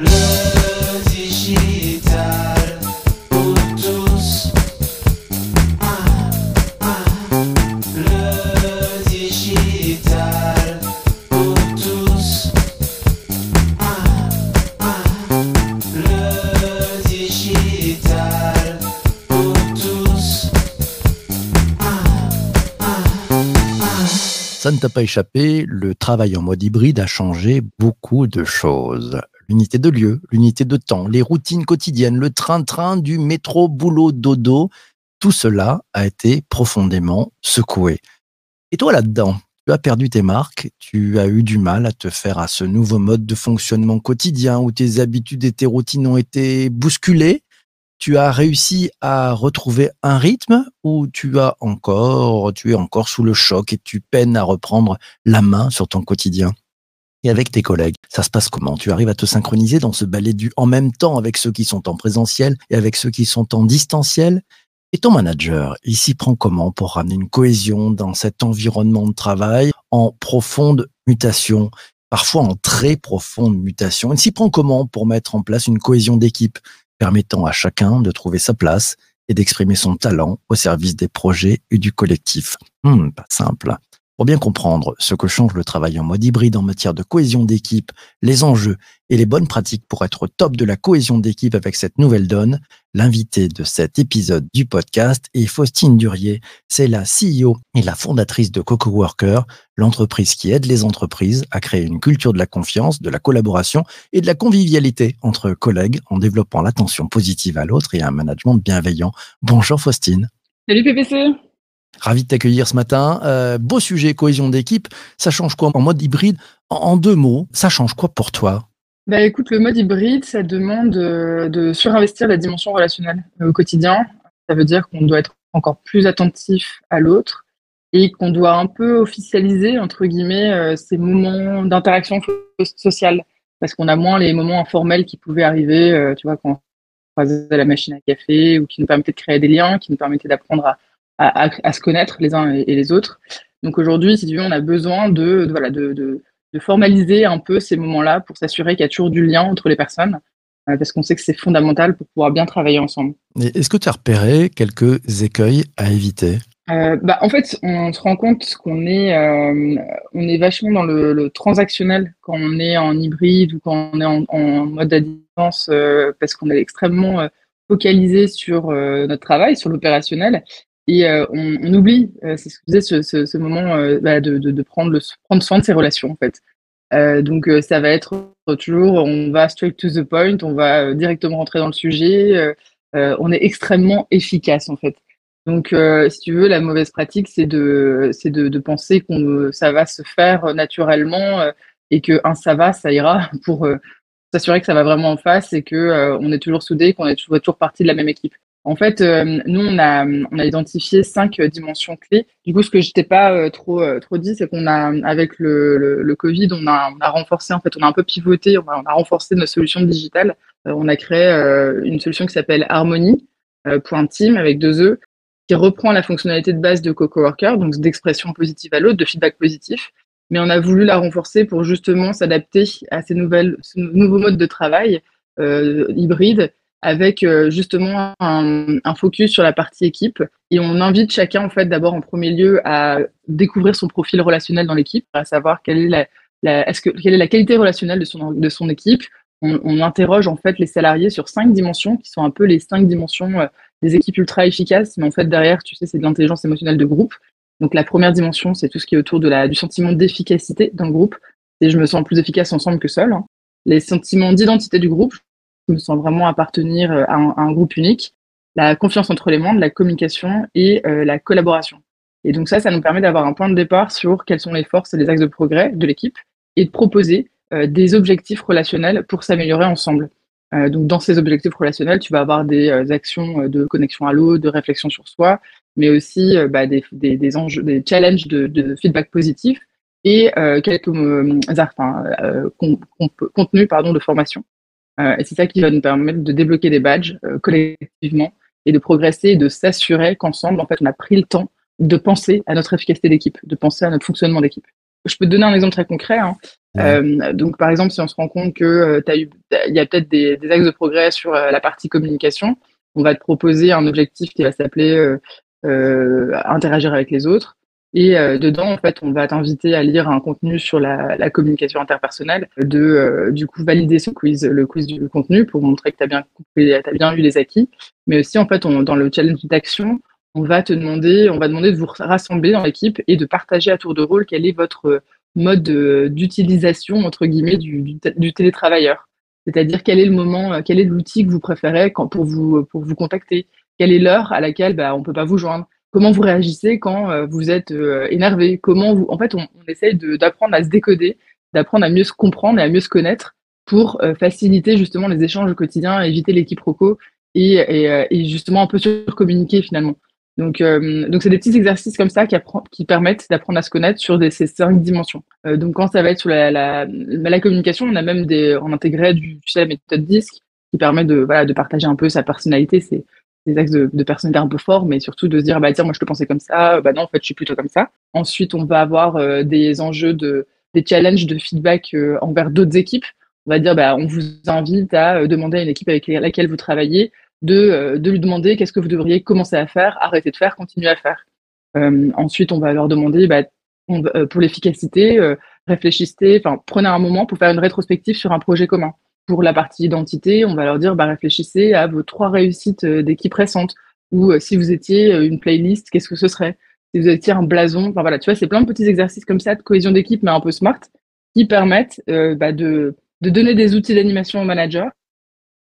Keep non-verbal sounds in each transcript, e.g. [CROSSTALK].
Le digital pour tous. Le digital pour tous. Le digital pour tous. Ça ne t'a pas échappé, le travail en mode hybride a changé beaucoup de choses. L'unité de lieu, l'unité de temps, les routines quotidiennes, le train-train du métro, boulot, dodo, tout cela a été profondément secoué. Et toi là-dedans, tu as perdu tes marques, tu as eu du mal à te faire à ce nouveau mode de fonctionnement quotidien où tes habitudes et tes routines ont été bousculées tu as réussi à retrouver un rythme ou tu as encore, tu es encore sous le choc et tu peines à reprendre la main sur ton quotidien? Et avec tes collègues, ça se passe comment? Tu arrives à te synchroniser dans ce balai du en même temps avec ceux qui sont en présentiel et avec ceux qui sont en distanciel? Et ton manager, il s'y prend comment pour ramener une cohésion dans cet environnement de travail en profonde mutation, parfois en très profonde mutation? Il s'y prend comment pour mettre en place une cohésion d'équipe? permettant à chacun de trouver sa place et d'exprimer son talent au service des projets et du collectif? Hmm, pas simple. Pour bien comprendre ce que change le travail en mode hybride en matière de cohésion d'équipe, les enjeux et les bonnes pratiques pour être au top de la cohésion d'équipe avec cette nouvelle donne, l'invité de cet épisode du podcast est Faustine Durier. C'est la CEO et la fondatrice de Coco Worker, l'entreprise qui aide les entreprises à créer une culture de la confiance, de la collaboration et de la convivialité entre collègues en développant l'attention positive à l'autre et un management bienveillant. Bonjour Faustine. Salut PPC. Ravi de t'accueillir ce matin. Euh, beau sujet, cohésion d'équipe. Ça change quoi en mode hybride? En, deux mots, ça change quoi pour toi? Bah écoute, le mode hybride, ça demande euh, de surinvestir la dimension relationnelle euh, au quotidien. Ça veut dire qu'on doit être encore plus attentif à l'autre et qu'on doit un peu officialiser, entre guillemets, ces moments d'interaction sociale. Parce qu'on a moins les moments informels qui pouvaient arriver, tu vois, quand on croisait la machine à café ou qui nous permettaient de créer des liens, qui nous permettaient d'apprendre à, à, à- à se connaître les uns et, les autres. Donc aujourd'hui, si tu veux, on a besoin de, de, voilà, de, de, de formaliser un peu ces moments-là pour s'assurer qu'il y a toujours du lien entre les personnes, euh, parce qu'on sait que c'est fondamental pour pouvoir bien travailler ensemble. Est-ce que tu as repéré quelques écueils à éviter? Euh, bah, en fait, on se rend compte qu'on est, euh, on est vachement dans le, le transactionnel quand on est en hybride ou quand on est en, en mode à distance, parce qu'on est extrêmement focalisé sur notre travail, sur l'opérationnel, et euh, on, on oublie, euh, c'est ce que je disais, ce, ce, ce moment euh, bah, de, de, de prendre, le, prendre soin de ses relations, en fait. Euh, donc, euh, ça va être toujours, on va straight to the point, on va directement rentrer dans le sujet, on est extrêmement efficace, en fait. Donc, si tu veux, la mauvaise pratique, c'est de, de, de penser qu'on ça va se faire naturellement et que un ça va, ça ira pour s'assurer que ça va vraiment en face et que euh, on est toujours soudés, qu'on est toujours, toujours partie de la même équipe. En fait, euh, nous, on a, identifié cinq euh, dimensions clés. Du coup, ce que je t'ai pas euh, trop, trop dit, c'est qu'on a, avec le, Covid, on a, renforcé, en fait, on a un peu pivoté, on a, renforcé nos solutions digitales. On a créé une solution qui s'appelle Harmony, avec deux E, qui reprend la fonctionnalité de base de Coco Worker, donc d'expression positive à l'autre, de feedback positif. Mais on a voulu la renforcer pour justement s'adapter à ces nouvelles, ce nouveau mode de travail euh, hybride avec euh, justement un, un focus sur la partie équipe. Et on invite chacun, en fait, d'abord en premier lieu à découvrir son profil relationnel dans l'équipe, à savoir quelle est la, la, est-ce que, quelle est la qualité relationnelle de son, de son équipe. On, on interroge en fait les salariés sur cinq dimensions qui sont un peu les cinq dimensions euh, des équipes ultra efficaces, mais en fait derrière, tu sais, c'est de l'intelligence émotionnelle de groupe. Donc la première dimension, c'est tout ce qui est autour de la, du sentiment d'efficacité dans le groupe. Et je me sens plus efficace ensemble que seul. hein. Les sentiments d'identité du groupe, me sens vraiment appartenir euh, à un, groupe unique. La confiance entre les membres, la communication et euh, la collaboration. Et donc ça, ça nous permet d'avoir un point de départ sur quelles sont les forces et les axes de progrès de l'équipe et de proposer euh, des objectifs relationnels pour s'améliorer ensemble. Donc dans ces objectifs relationnels, tu vas avoir des actions de connexion à l'autre, de réflexion sur soi, mais aussi bah, des, des, enjeux, des challenges de, feedback positif et quelques enfin, con- con- contenus de formation. Euh, et c'est ça qui va nous permettre de débloquer des badges euh, collectivement et de progresser et de s'assurer qu'ensemble, en fait, on a pris le temps de penser à notre efficacité d'équipe, de penser à notre fonctionnement d'équipe. Je peux te donner un exemple très concret. hein. Euh, donc, par exemple, si on se rend compte que euh, eu, il y a peut-être des, des axes de progrès sur euh, la partie communication, on va te proposer un objectif qui va s'appeler interagir avec les autres. Et euh, dedans, en fait, on va t'inviter à lire un contenu sur la, la communication interpersonnelle, de euh, du coup valider ce quiz, le quiz du contenu pour montrer que tu as bien compris, as bien eu les acquis. Mais aussi, en fait, on, dans le challenge d'action, on va te demander, on va demander de vous rassembler dans l'équipe et de partager à tour de rôle quel est votre mode euh, d'utilisation entre guillemets du, du, du télétravailleur. C'est-à-dire quel est le moment, euh, quel est l'outil que vous préférez quand, pour vous pour vous contacter, quelle est l'heure à laquelle bah, on peut pas vous joindre, comment vous réagissez quand euh, vous êtes euh, énervé, comment vous, en fait, on, on essaye d'apprendre à se décoder, d'apprendre à mieux se comprendre et à mieux se connaître pour euh, faciliter justement les échanges au quotidien, éviter les quiproquos et, et, et justement un peu surcommuniquer finalement. Donc, euh, donc c'est des petits exercices comme ça qui, qui permettent d'apprendre à se connaître sur des, ces cinq dimensions. Euh, donc, quand ça va être sur la, la, la, communication, on a même des, on du, tu sais, la méthode DISC qui permet de, voilà, de partager un peu sa personnalité, des axes de, personnalité un peu forts, mais surtout de se dire, bah tiens, moi je te pensais comme ça, bah non, en fait, je suis plutôt comme ça. Ensuite, on va avoir euh, des enjeux de, des challenges de feedback euh, envers d'autres équipes. On va dire, bah, on vous invite à euh, demander à une équipe avec laquelle vous travaillez de, euh, lui demander qu'est-ce que vous devriez commencer à faire, arrêter de faire, continuer à faire. Euh, ensuite, on va leur demander, bah, euh, pour l'efficacité, euh, réfléchissez, enfin, prenez un moment pour faire une rétrospective sur un projet commun. Pour la partie identité, on va leur dire, bah, réfléchissez à vos trois réussites d'équipe récentes, ou si vous étiez une playlist, qu'est-ce que ce serait? Si vous étiez un blason, enfin voilà, tu vois, c'est plein de petits exercices comme ça de cohésion d'équipe, mais un peu smart, qui permettent bah, de, de donner des outils d'animation aux managers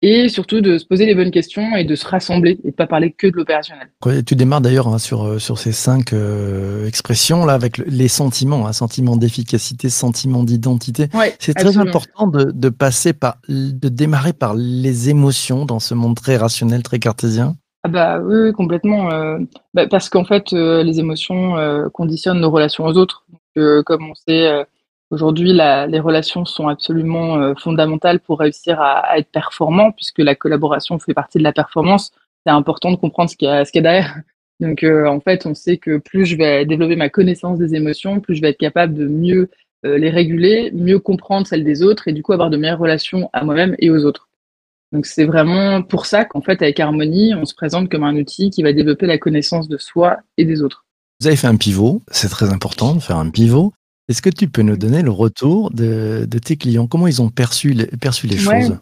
et surtout de se poser les bonnes questions et de se rassembler et de pas parler que de l'opérationnel. Tu démarres d'ailleurs hein, sur, sur ces cinq euh, expressions là avec les sentiments, hein, sentiment d'efficacité, sentiment d'identité. Ouais, C'est très important de, de passer par, de démarrer par les émotions dans ce monde très rationnel, très cartésien. Ah bah oui, complètement. Euh, bah, parce qu'en fait, euh, les émotions euh, conditionnent nos relations aux autres. Donc, euh, comme on sait, euh, aujourd'hui, les relations sont absolument euh, fondamentales pour réussir à, être performant, puisque la collaboration fait partie de la performance. C'est important de comprendre ce qu'il y a, ce qu'il y a derrière. Donc, euh, en fait, on sait que plus je vais développer ma connaissance des émotions, plus je vais être capable de mieux euh, les réguler, mieux comprendre celles des autres et du coup avoir de meilleures relations à moi-même et aux autres. Donc c'est vraiment pour ça qu'en fait avec Harmonie, on se présente comme un outil qui va développer la connaissance de soi et des autres. Vous avez fait un pivot, c'est très important de faire un pivot. Est-ce que tu peux nous donner le retour de, de tes clients? Comment ils ont perçu les, perçu les Ouais. choses?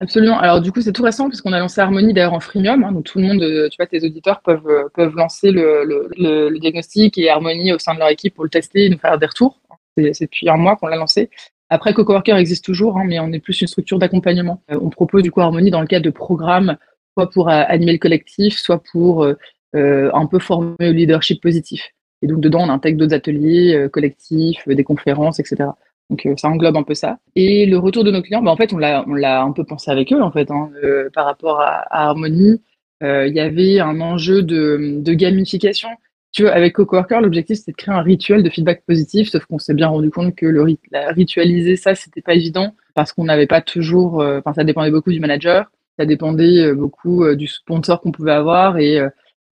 Absolument. Alors du coup, c'est tout récent puisqu'on a lancé Harmonie d'ailleurs en freemium. Hein, donc tout le monde, tu vois, tes auditeurs peuvent, euh, peuvent lancer le, le, le, le diagnostic et Harmonie au sein de leur équipe pour le tester et nous faire des retours. C'est depuis un mois qu'on l'a lancé. Après, CocoWorker existe toujours, hein, mais on est plus une structure d'accompagnement. Euh, on propose du coup Harmonie dans le cadre de programmes, soit pour euh, animer le collectif, soit pour euh, un peu former au leadership positif. Et donc dedans, on intègre d'autres ateliers euh, collectifs, euh, des conférences, etc. Donc euh, ça englobe un peu ça. Et le retour de nos clients, bah, en fait, on l'a, un peu pensé avec eux, en fait, hein, par rapport à, à Harmonie. Il y avait un enjeu de, gamification. Tu vois, avec CocoWorker, l'objectif c'était de créer un rituel de feedback positif, sauf qu'on s'est bien rendu compte que le rit- ritualiser ça, c'était pas évident parce qu'on n'avait pas toujours. Enfin, ça dépendait beaucoup du manager, ça dépendait beaucoup du sponsor qu'on pouvait avoir et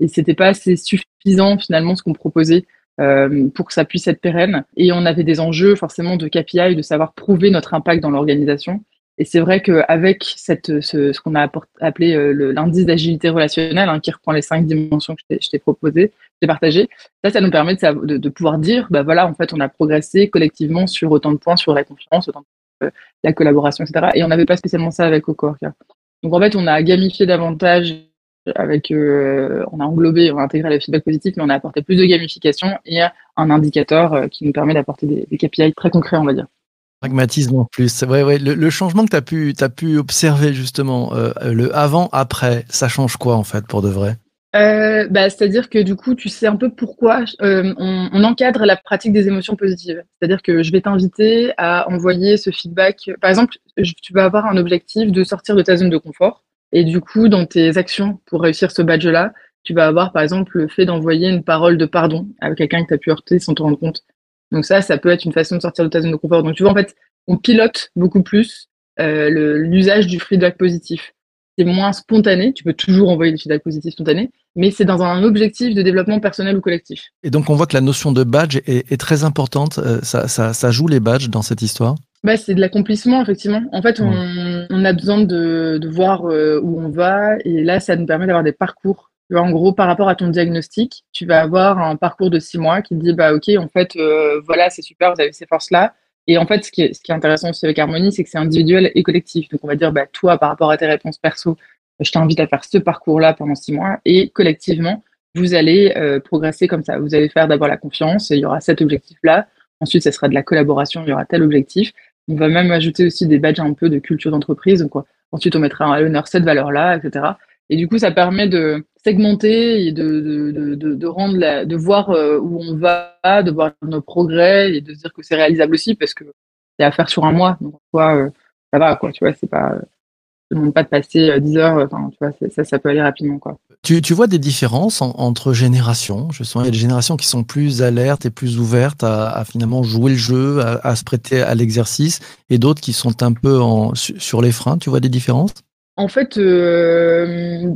et c'était pas assez suffisant finalement ce qu'on proposait euh, pour que ça puisse être pérenne. Et on avait des enjeux forcément de KPI, de savoir prouver notre impact dans l'organisation. Et c'est vrai qu'avec cette, ce, ce qu'on a appelé euh, l'indice d'agilité relationnelle, hein, qui reprend les cinq dimensions que je t'ai- je t'ai proposé, je t'ai partagé, ça, ça nous permet de, de, de pouvoir dire, bah voilà, en fait, on a progressé collectivement sur autant de points, sur la confiance, autant de, euh, la collaboration, etc. Et on n'avait pas spécialement ça avec Cocoworker. Donc en fait, on a gamifié davantage avec, euh, on a englobé, on a intégré le feedback positif, mais on a apporté plus de gamification et un indicateur euh, qui nous permet d'apporter des, des KPI très concrets, on va dire. Pragmatisme en plus. Ouais, ouais. Le, le changement que tu as pu, t'as pu observer justement, euh, le avant-après, ça change quoi en fait pour de vrai? Euh, bah, c'est-à-dire que du coup, tu sais un peu pourquoi euh, on, on encadre la pratique des émotions positives. C'est-à-dire que je vais t'inviter à envoyer ce feedback. Par exemple, je- tu vas avoir un objectif de sortir de ta zone de confort. Et du coup, dans tes actions pour réussir ce badge-là, tu vas avoir par exemple le fait d'envoyer une parole de pardon à quelqu'un que tu as pu heurter sans te rendre compte. Donc ça, ça peut être une façon de sortir de ta zone de confort. Donc tu vois, en fait, on pilote beaucoup plus euh, l'usage du feedback positif. c'est moins spontané. Tu peux toujours envoyer des feedbacks positifs spontanés, mais c'est dans un objectif de développement personnel ou collectif. Et donc, on voit que la notion de badge est, très importante. Euh, ça, joue les badges dans cette histoire? Bah, C'est de l'accomplissement, effectivement. En fait, on, on a besoin de, de voir euh, où on va, et là, ça nous permet d'avoir des parcours. En gros, par rapport à ton diagnostic, tu vas avoir un parcours de six mois qui te dit, bah, OK, en fait, euh, voilà, c'est super, vous avez ces forces-là. Et en fait, ce qui est, ce qui est intéressant aussi avec Harmonie, c'est que c'est individuel et collectif. Donc, on va dire, bah, toi, par rapport à tes réponses perso, je t'invite à faire ce parcours-là pendant six mois. Et collectivement, vous allez euh, progresser comme ça. Vous allez faire d'abord la confiance, et il y aura cet objectif-là. Ensuite, ça sera de la collaboration, il y aura tel objectif. On va même ajouter aussi des badges un peu de culture d'entreprise. Donc, ensuite, on mettra à l'honneur cette valeur-là, etc. Et du coup, ça permet de segmenter et de, de, de, de rendre la, de voir euh, où on va, de voir nos progrès et de se dire que c'est réalisable aussi parce que c'est à faire sur un mois. Donc, quoi, euh, ça va, quoi. Tu vois, c'est pas, ne demande pas de passer 10 heures. Enfin, tu vois, ça, ça peut aller rapidement, quoi. Tu, tu vois des différences en, entre générations Je sens qu'il y a des générations qui sont plus alertes et plus ouvertes à, à finalement jouer le jeu, à, à se prêter à l'exercice, et d'autres qui sont un peu en, sur les freins. Tu vois des différences? En fait, euh,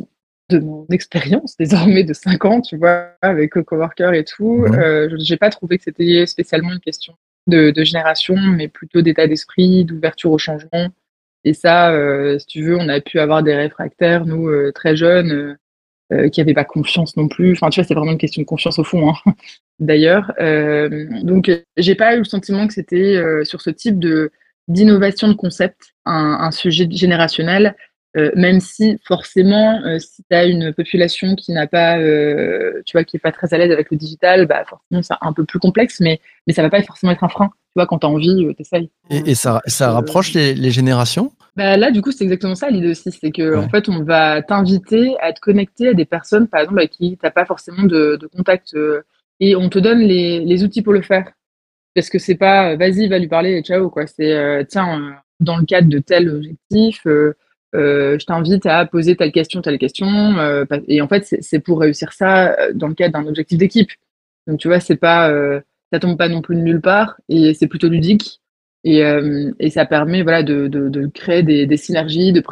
de mon expérience désormais de 5 ans, tu vois, avec Coworker et tout, Mhm. euh, je n'ai pas trouvé que c'était spécialement une question de, de génération, mais plutôt d'état d'esprit, d'ouverture au changement. Et ça, euh, si tu veux, on a pu avoir des réfractaires, nous, euh, très jeunes, euh, euh, qui n'avaient pas confiance non plus. Enfin, tu vois, c'est vraiment une question de confiance au fond, hein, [LAUGHS] d'ailleurs. Euh, donc, j'ai pas eu le sentiment que c'était euh, sur ce type de d'innovation de concept un, un sujet générationnel, euh, même si forcément, euh, si tu as une population qui n'a pas, euh, tu vois, qui est pas très à l'aise avec le digital, bah forcément c'est un peu plus complexe, mais mais ça va pas forcément être un frein. Tu vois, quand tu as envie, euh, t'essayes. Et, et ça, ça rapproche les, les générations? Bah là, du coup, c'est exactement ça l'idée aussi. C'est que, Ouais. en fait, on va t'inviter à te connecter à des personnes, par exemple, avec qui t'as pas forcément de, de contact. et on te donne les, les outils pour le faire. Parce que c'est pas, vas-y, va lui parler et ciao, quoi. C'est, tiens, dans le cadre de tel objectif, euh, euh, je t'invite à poser telle question, telle question. euh, et en fait, c'est pour réussir ça euh, dans le cadre d'un objectif d'équipe. Donc, tu vois, c'est pas, euh, ça tombe pas non plus de nulle part et c'est plutôt ludique. Et, euh, et ça permet voilà, de, de, de créer des, des synergies, de,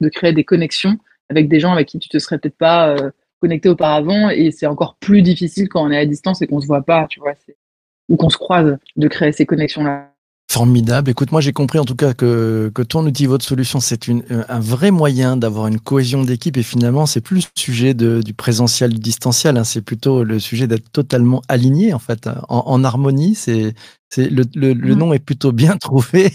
de créer des connexions avec des gens avec qui tu te serais peut-être pas connecté auparavant. Et c'est encore plus difficile quand on est à distance et qu'on se voit pas, tu vois, ou qu'on se croise, de créer ces connexions-là. Formidable. Écoute, moi j'ai compris en tout cas que, que ton outil, votre solution, c'est une, euh, un vrai moyen d'avoir une cohésion d'équipe et finalement c'est plus le sujet de, du présentiel, du distanciel, hein. c'est plutôt le sujet d'être totalement aligné en fait, en, en harmonie. C'est, c'est le, le, le Mhm. nom est plutôt bien [LAUGHS] trouvé.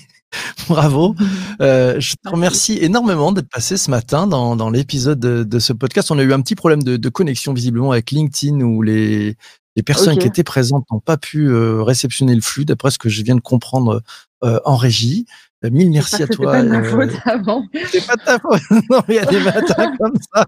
Bravo. [LAUGHS] Euh, je te Merci. remercie énormément d'être passé ce matin dans, dans l'épisode de, de ce podcast. On a eu un petit problème de, de connexion visiblement avec LinkedIn où les, les personnes qui étaient présentes n'ont pas pu euh, réceptionner le flux, d'après ce que je viens de comprendre euh, en régie. Euh, mille merci à toi. [LAUGHS] C'était pas de euh, faute avant. c'est pas ta faute. [LAUGHS] Non, mais il y a des matins [LAUGHS] comme ça.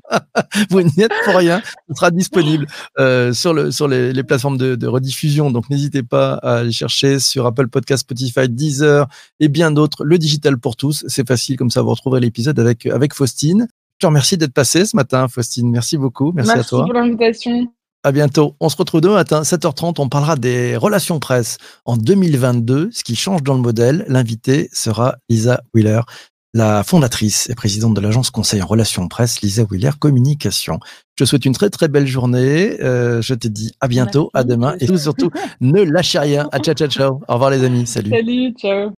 Vous n'y êtes pour rien. Ce sera disponible euh, sur, le, sur les, les plateformes de, de rediffusion. Donc, n'hésitez pas à aller chercher sur Apple Podcast, Spotify, Deezer et bien d'autres. Le digital pour tous. C'est facile. Comme ça, vous retrouverez l'épisode avec, avec Faustine. Je te remercie d'être passé ce matin, Faustine. Merci beaucoup. Merci, à toi. pour l'invitation. À bientôt. On se retrouve demain matin, 7h30. On parlera des relations presse en 2022, ce qui change dans le modèle. L'invité sera Lisa Wheeler, la fondatrice et présidente de l'agence conseil en relations presse, Lisa Wheeler Communication. Je te souhaite une très très belle journée. Euh, je te dis à bientôt, Merci. à demain et surtout, surtout, [LAUGHS] ne lâchez rien. À ciao ciao ciao. Au revoir les amis. Salut. Ciao.